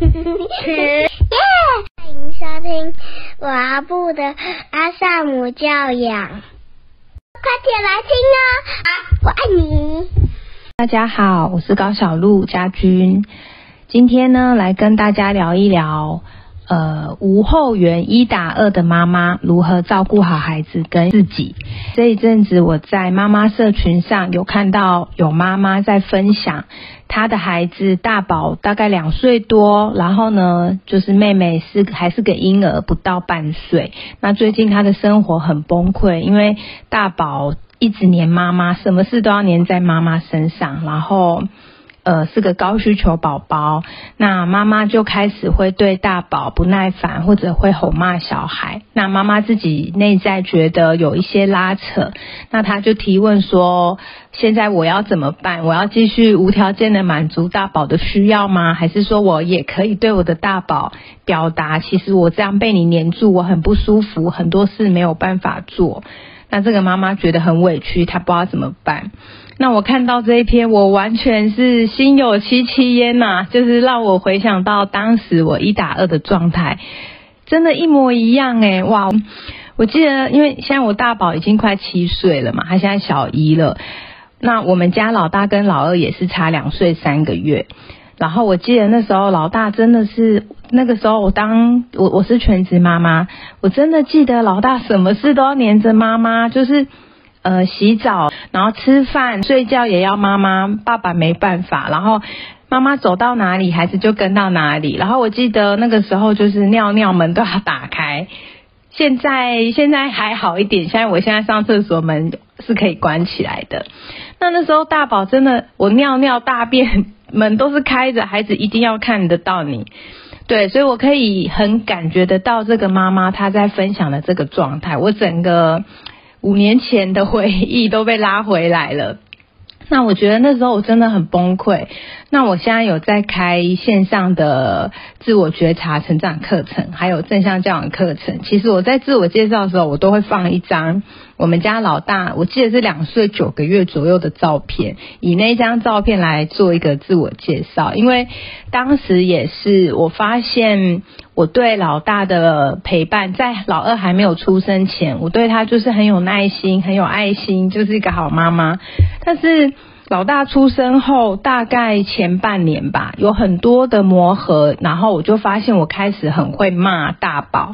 耶！欢迎收听阿布的阿萨姆教养，快点来听哦！啊，我爱你。大家好，我是高小璐家君，今天呢来跟大家聊一聊。呃，无后援一打二的妈妈如何照顾好孩子跟自己？这一阵子我在妈妈社群上有看到有妈妈在分享，她的孩子大宝大概两岁多，然后呢，就是妹妹是还是个婴儿，不到半岁。那最近她的生活很崩溃，因为大宝一直黏妈妈，什么事都要黏在妈妈身上，然后。呃，是个高需求宝宝，那妈妈就开始会对大宝不耐烦，或者会吼骂小孩。那妈妈自己内在觉得有一些拉扯，那她就提问说：现在我要怎么办？我要继续无条件的满足大宝的需要吗？还是说我也可以对我的大宝表达，其实我这样被你黏住，我很不舒服，很多事没有办法做。那这个妈妈觉得很委屈，她不知道怎么办。那我看到这一篇，我完全是心有戚戚焉呐，就是让我回想到当时我一打二的状态，真的，一模一样哎，哇！我记得，因为现在我大宝已经快七岁了嘛，他现在小一了。那我们家老大跟老二也是差两岁三个月。然后我记得那时候老大真的是那个时候，我当我我是全职妈妈，我真的记得老大什么事都要黏着妈妈，就是。呃，洗澡，然后吃饭、睡觉也要妈妈，爸爸没办法。然后妈妈走到哪里，孩子就跟到哪里。然后我记得那个时候就是尿尿门都要打开。现在现在还好一点，现在我现在上厕所门是可以关起来的。那那时候大宝真的，我尿尿大便门都是开着，孩子一定要看得到你。对，所以我可以很感觉得到这个妈妈她在分享的这个状态，我整个。五年前的回忆都被拉回来了，那我觉得那时候我真的很崩溃。那我现在有在开线上的自我觉察成长课程，还有正向教养课程。其实我在自我介绍的时候，我都会放一张我们家老大，我记得是两岁九个月左右的照片，以那张照片来做一个自我介绍。因为当时也是我发现我对老大的陪伴，在老二还没有出生前，我对他就是很有耐心、很有爱心，就是一个好妈妈。但是老大出生后，大概前半年吧，有很多的磨合，然后我就发现我开始很会骂大宝，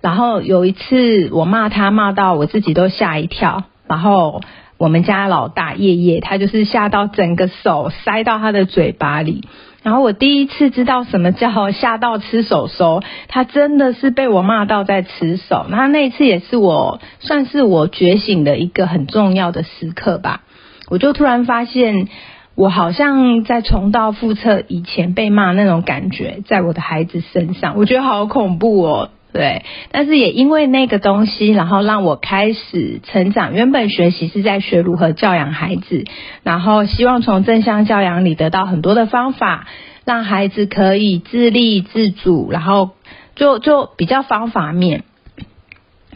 然后有一次我骂他骂到我自己都吓一跳，然后我们家老大夜夜他就是吓到整个手塞到他的嘴巴里，然后我第一次知道什么叫吓到吃手手，他真的是被我骂到在吃手，那那一次也是我算是我觉醒的一个很重要的时刻吧。我就突然发现，我好像在重蹈覆辙以前被骂那种感觉，在我的孩子身上，我觉得好恐怖哦。对，但是也因为那个东西，然后让我开始成长。原本学习是在学如何教养孩子，然后希望从正向教养里得到很多的方法，让孩子可以自立自主，然后就就比较方法面。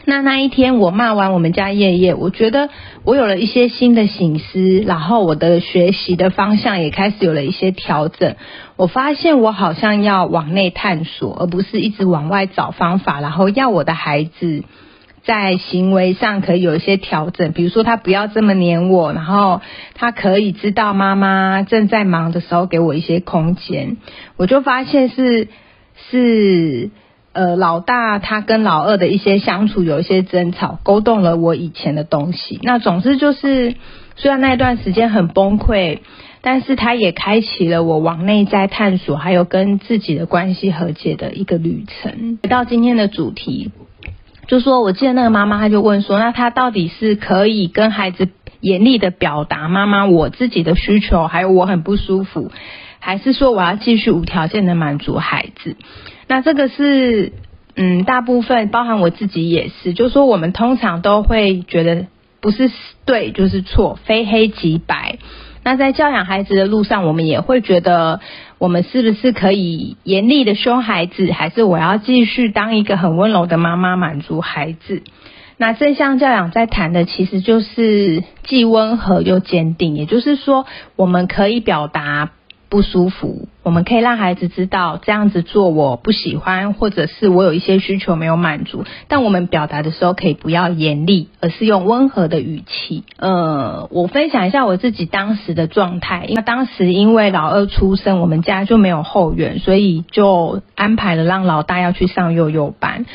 那那一天我骂完我们家叶叶，我觉得我有了一些新的醒思，然后我的学习的方向也开始有了一些调整。我发现我好像要往内探索，而不是一直往外找方法，然后要我的孩子在行为上可以有一些调整，比如说他不要这么黏我，然后他可以知道妈妈正在忙的时候给我一些空间。我就发现是是。呃，老大他跟老二的一些相处有一些争吵，勾动了我以前的东西。那总之就是，虽然那段时间很崩溃，但是他也开启了我往内在探索，还有跟自己的关系和解的一个旅程。回到今天的主题，就说我记得那个妈妈，她就问说，那她到底是可以跟孩子严厉的表达妈妈我自己的需求，还有我很不舒服，还是说我要继续无条件的满足孩子？那这个是，嗯，大部分包含我自己也是，就是说我们通常都会觉得不是对就是错，非黑即白。那在教养孩子的路上，我们也会觉得，我们是不是可以严厉的凶孩子，还是我要继续当一个很温柔的妈妈满足孩子？那正向教养在谈的其实就是既温和又坚定，也就是说，我们可以表达。不舒服，我们可以让孩子知道这样子做我不喜欢，或者是我有一些需求没有满足。但我们表达的时候可以不要严厉，而是用温和的语气。呃，我分享一下我自己当时的状态，因为当时因为老二出生，我们家就没有后援，所以就安排了让老大要去上幼幼班。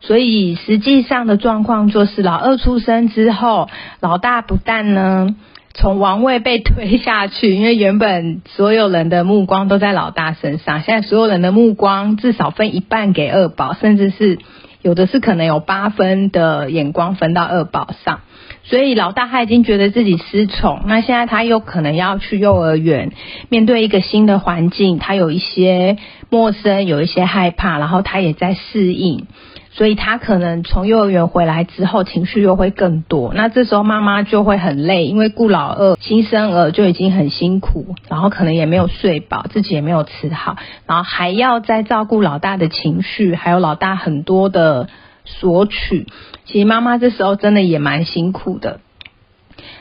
所以实际上的状况就是老二出生之后，老大不但呢。从王位被推下去，因为原本所有人的目光都在老大身上，现在所有人的目光至少分一半给二宝，甚至是有的是可能有八分的眼光分到二宝上，所以老大他已经觉得自己失宠，那现在他又可能要去幼儿园，面对一个新的环境，他有一些陌生，有一些害怕，然后他也在适应。所以他可能从幼儿园回来之后，情绪又会更多。那这时候妈妈就会很累，因为顾老二新生儿就已经很辛苦，然后可能也没有睡饱，自己也没有吃好，然后还要再照顾老大的情绪，还有老大很多的索取。其实妈妈这时候真的也蛮辛苦的。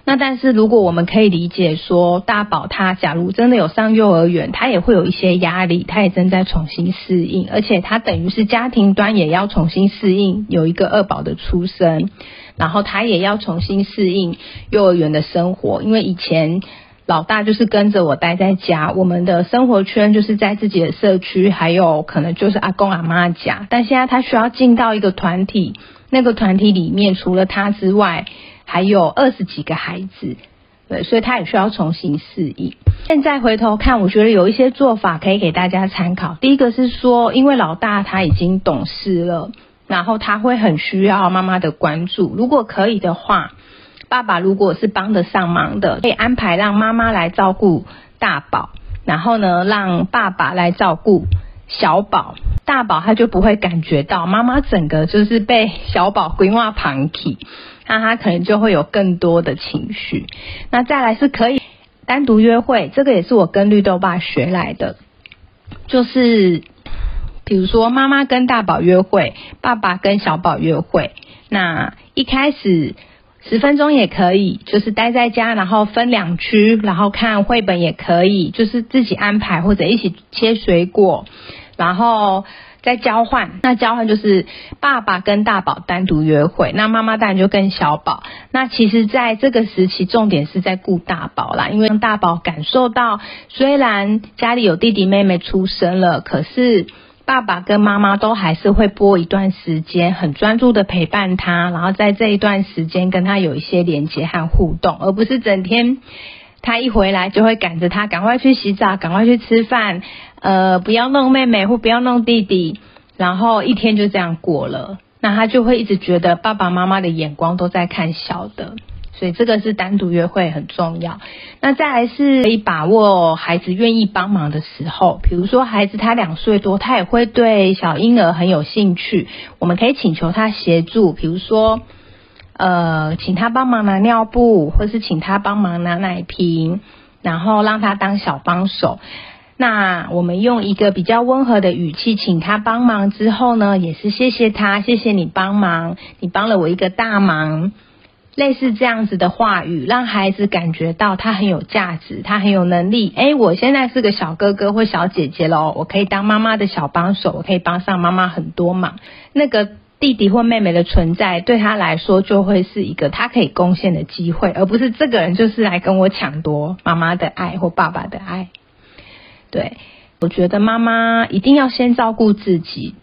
那但是如果我们可以理解说，大宝他假如真的有上幼儿园，他也会有一些压力，他也正在重新适应，而且他等于是家庭端也要重新适应有一个二宝的出生，然后他也要重新适应幼儿园的生活，因为以前老大就是跟着我待在家，我们的生活圈就是在自己的社区，还有可能就是阿公阿妈家，但现在他需要进到一个团体，那个团体里面除了他之外。还有二十几个孩子，对，所以他也需要重新适应。现在回头看，我觉得有一些做法可以给大家参考。第一个是说，因为老大他已经懂事了，然后他会很需要妈妈的关注。如果可以的话，爸爸如果是帮得上忙的，可以安排让妈妈来照顾大宝，然后呢，让爸爸来照顾小宝。大宝他就不会感觉到妈妈整个就是被小宝规划旁体。那他可能就会有更多的情绪。那再来是可以单独约会，这个也是我跟绿豆爸学来的。就是比如说妈妈跟大宝约会，爸爸跟小宝约会。那一开始十分钟也可以，就是待在家，然后分两区，然后看绘本也可以，就是自己安排或者一起切水果，然后。在交换，那交换就是爸爸跟大宝单独约会，那妈妈当然就跟小宝。那其实，在这个时期，重点是在顾大宝啦，因为让大宝感受到，虽然家里有弟弟妹妹出生了，可是爸爸跟妈妈都还是会播一段时间，很专注的陪伴他，然后在这一段时间跟他有一些连接和互动，而不是整天。他一回来就会赶着他赶快去洗澡，赶快去吃饭，呃，不要弄妹妹或不要弄弟弟，然后一天就这样过了。那他就会一直觉得爸爸妈妈的眼光都在看小的，所以这个是单独约会很重要。那再来是可以把握孩子愿意帮忙的时候，比如说孩子他两岁多，他也会对小婴儿很有兴趣，我们可以请求他协助，比如说。呃，请他帮忙拿尿布，或是请他帮忙拿奶瓶，然后让他当小帮手。那我们用一个比较温和的语气请他帮忙之后呢，也是谢谢他，谢谢你帮忙，你帮了我一个大忙。类似这样子的话语，让孩子感觉到他很有价值，他很有能力。哎，我现在是个小哥哥或小姐姐喽，我可以当妈妈的小帮手，我可以帮上妈妈很多忙。那个。弟弟或妹妹的存在对他来说就会是一个他可以贡献的机会，而不是这个人就是来跟我抢夺妈妈的爱或爸爸的爱。对，我觉得妈妈一定要先照顾自己，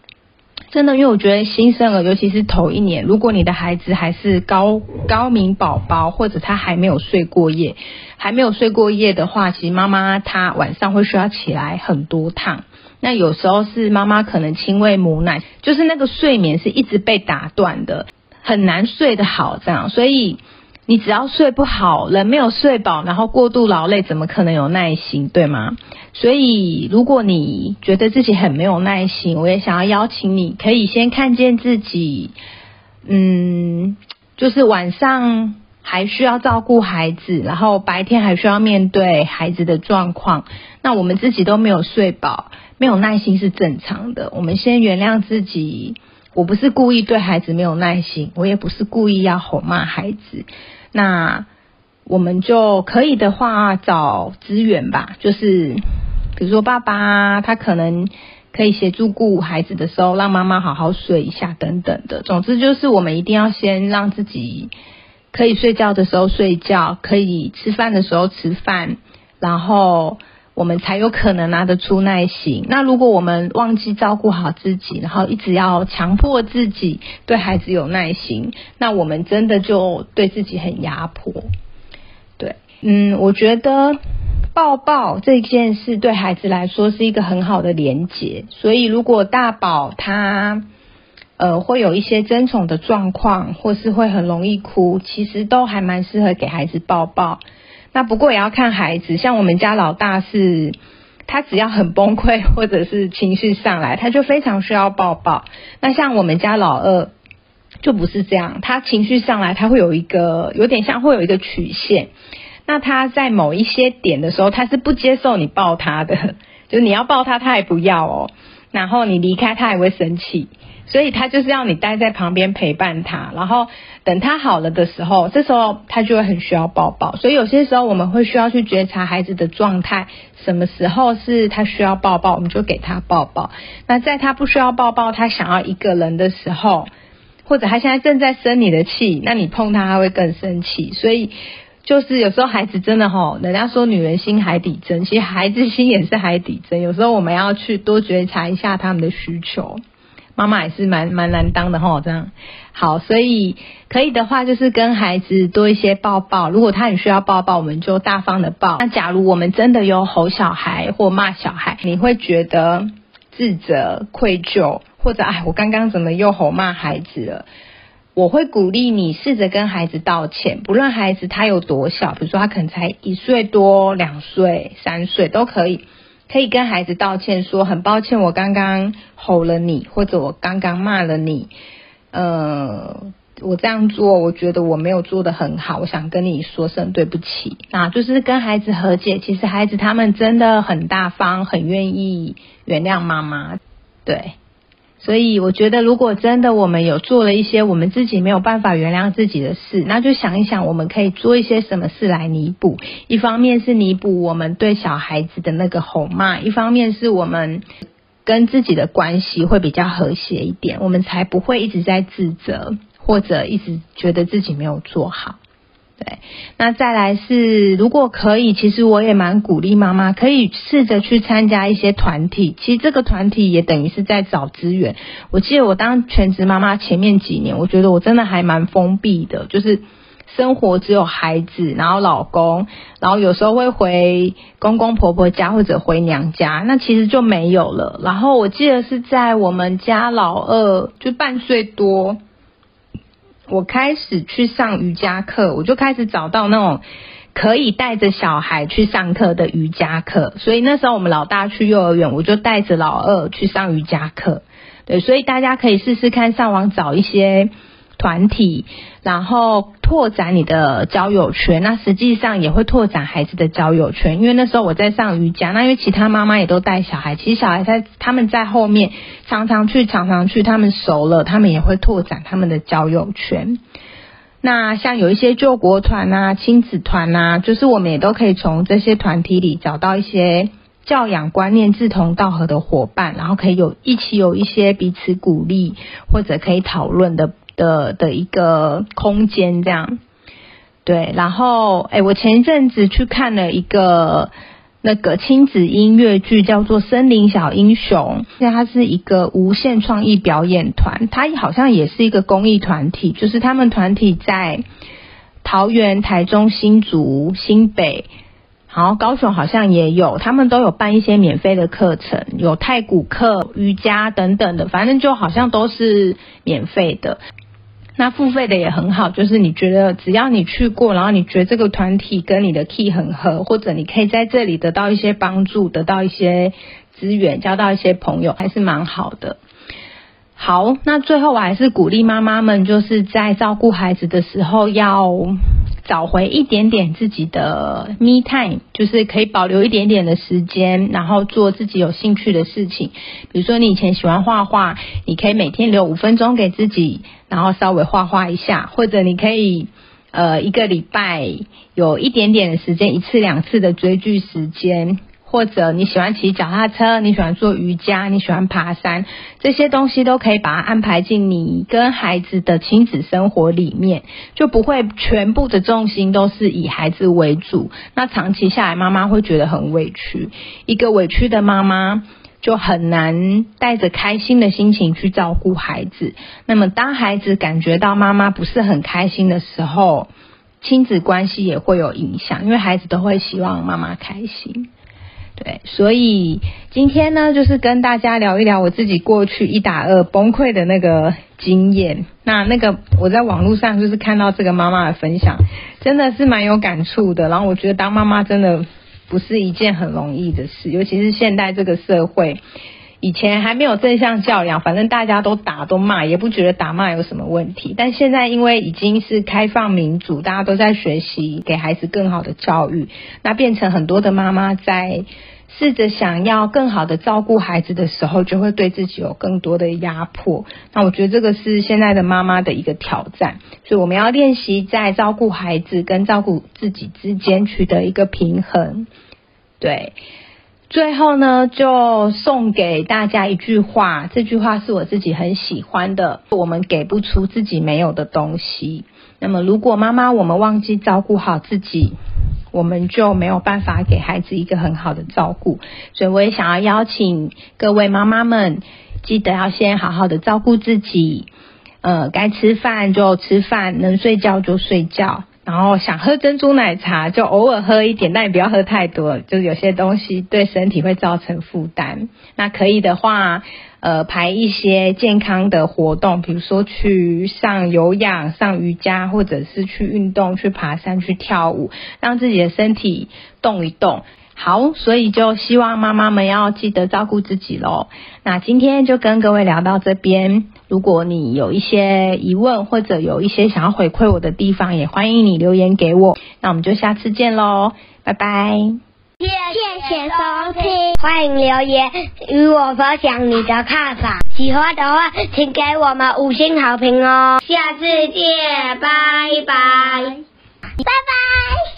真的，因为我觉得新生儿尤其是头一年，如果你的孩子还是高高明宝宝，或者他还没有睡过夜，还没有睡过夜的话，其实妈妈她晚上会需要起来很多趟。那有时候是妈妈可能亲喂母奶，就是那个睡眠是一直被打断的，很难睡得好这样。所以你只要睡不好，人没有睡饱，然后过度劳累，怎么可能有耐心，对吗？所以如果你觉得自己很没有耐心，我也想要邀请你，可以先看见自己，嗯，就是晚上。还需要照顾孩子，然后白天还需要面对孩子的状况，那我们自己都没有睡饱，没有耐心是正常的。我们先原谅自己，我不是故意对孩子没有耐心，我也不是故意要吼骂孩子。那我们就可以的话找资源吧，就是比如说爸爸他可能可以协助顾孩子的时候，让妈妈好好睡一下等等的。总之就是我们一定要先让自己可以睡觉的时候睡觉，可以吃饭的时候吃饭，然后。我们才有可能拿得出耐心。那如果我们忘记照顾好自己，然后一直要强迫自己对孩子有耐心，那我们真的就对自己很压迫。对，嗯，我觉得抱抱这件事对孩子来说是一个很好的连结。所以如果大宝他呃会有一些争宠的状况，或是会很容易哭，其实都还蛮适合给孩子抱抱。那不过也要看孩子，像我们家老大是，他只要很崩溃或者是情绪上来，他就非常需要抱抱。那像我们家老二就不是这样，他情绪上来，他会有一个有点像会有一个曲线。那他在某一些点的时候，他是不接受你抱他的，就你要抱他，他也不要哦。然后你离开，他也会生气。所以他就是要你待在旁边陪伴他，然后等他好了的时候，这时候他就会很需要抱抱。所以有些时候我们会需要去觉察孩子的状态，什么时候是他需要抱抱，我们就给他抱抱。那在他不需要抱抱，他想要一个人的时候，或者他现在正在生你的气，那你碰他他会更生气。所以就是有时候孩子真的吼，人家说女人心海底针，其实孩子心也是海底针。有时候我们要去多觉察一下他们的需求。妈妈也是蛮蛮难当的哈，这样好，所以可以的话就是跟孩子多一些抱抱。如果他很需要抱抱，我们就大方的抱。那假如我们真的有吼小孩或骂小孩，你会觉得自责、愧疚，或者哎，我刚刚怎么又吼骂孩子了？我会鼓励你试着跟孩子道歉，不论孩子他有多小，比如说他可能才一岁多、两岁、三岁都可以。可以跟孩子道歉，说很抱歉，我刚刚吼了你，或者我刚刚骂了你，呃，我这样做，我觉得我没有做的很好，我想跟你说声对不起。那就是跟孩子和解，其实孩子他们真的很大方，很愿意原谅妈妈，对。所以我觉得，如果真的我们有做了一些我们自己没有办法原谅自己的事，那就想一想，我们可以做一些什么事来弥补。一方面是弥补我们对小孩子的那个吼骂，一方面是我们跟自己的关系会比较和谐一点，我们才不会一直在自责，或者一直觉得自己没有做好。对，那再来是，如果可以，其实我也蛮鼓励妈妈可以试着去参加一些团体。其实这个团体也等于是在找资源。我记得我当全职妈妈前面几年，我觉得我真的还蛮封闭的，就是生活只有孩子，然后老公，然后有时候会回公公婆婆家或者回娘家，那其实就没有了。然后我记得是在我们家老二就半岁多。我开始去上瑜伽课，我就开始找到那种可以带着小孩去上课的瑜伽课。所以那时候我们老大去幼儿园，我就带着老二去上瑜伽课。对，所以大家可以试试看，上网找一些。团体，然后拓展你的交友圈，那实际上也会拓展孩子的交友圈。因为那时候我在上瑜伽，那因为其他妈妈也都带小孩，其实小孩在他们在后面常常去，常常去，他们熟了，他们也会拓展他们的交友圈。那像有一些救国团啊、亲子团啊，就是我们也都可以从这些团体里找到一些教养观念志同道合的伙伴，然后可以有一起有一些彼此鼓励或者可以讨论的。的的一个空间，这样对。然后，哎，我前一阵子去看了一个那个亲子音乐剧，叫做《森林小英雄》。那它是一个无限创意表演团，它好像也是一个公益团体，就是他们团体在桃园、台中、新竹、新北。然后高雄好像也有，他们都有办一些免费的课程，有太古课、瑜伽等等的，反正就好像都是免费的。那付费的也很好，就是你觉得只要你去过，然后你觉得这个团体跟你的 key 很合，或者你可以在这里得到一些帮助，得到一些资源，交到一些朋友，还是蛮好的。好，那最后我还是鼓励妈妈们，就是在照顾孩子的时候要。找回一点点自己的 me time，就是可以保留一点点的时间，然后做自己有兴趣的事情。比如说你以前喜欢画画，你可以每天留五分钟给自己，然后稍微画画一下，或者你可以呃一个礼拜有一点点的时间，一次两次的追剧时间。或者你喜欢骑脚踏车，你喜欢做瑜伽，你喜欢爬山，这些东西都可以把它安排进你跟孩子的亲子生活里面，就不会全部的重心都是以孩子为主。那长期下来，妈妈会觉得很委屈。一个委屈的妈妈就很难带着开心的心情去照顾孩子。那么，当孩子感觉到妈妈不是很开心的时候，亲子关系也会有影响，因为孩子都会希望妈妈开心。对，所以今天呢，就是跟大家聊一聊我自己过去一打二崩溃的那个经验。那那个我在网络上就是看到这个妈妈的分享，真的是蛮有感触的。然后我觉得当妈妈真的不是一件很容易的事，尤其是现代这个社会。以前还没有正向教养，反正大家都打都骂，也不觉得打骂有什么问题。但现在因为已经是开放民主，大家都在学习给孩子更好的教育，那变成很多的妈妈在试着想要更好的照顾孩子的时候，就会对自己有更多的压迫。那我觉得这个是现在的妈妈的一个挑战，所以我们要练习在照顾孩子跟照顾自己之间取得一个平衡。对。最后呢，就送给大家一句话，这句话是我自己很喜欢的。我们给不出自己没有的东西。那么，如果妈妈我们忘记照顾好自己，我们就没有办法给孩子一个很好的照顾。所以，我也想要邀请各位妈妈们，记得要先好好的照顾自己。呃，该吃饭就吃饭，能睡觉就睡觉。然后想喝珍珠奶茶，就偶尔喝一点，但也不要喝太多，就是有些东西对身体会造成负担。那可以的话，呃，排一些健康的活动，比如说去上有氧、上瑜伽，或者是去运动、去爬山、去跳舞，让自己的身体动一动。好，所以就希望妈妈们要记得照顾自己喽。那今天就跟各位聊到这边。如果你有一些疑问或者有一些想要回馈我的地方，也欢迎你留言给我。那我们就下次见喽，拜拜。谢谢收听，欢迎留言与我分享你的看法。喜欢的话，请给我们五星好评哦。下次见，拜拜，拜拜。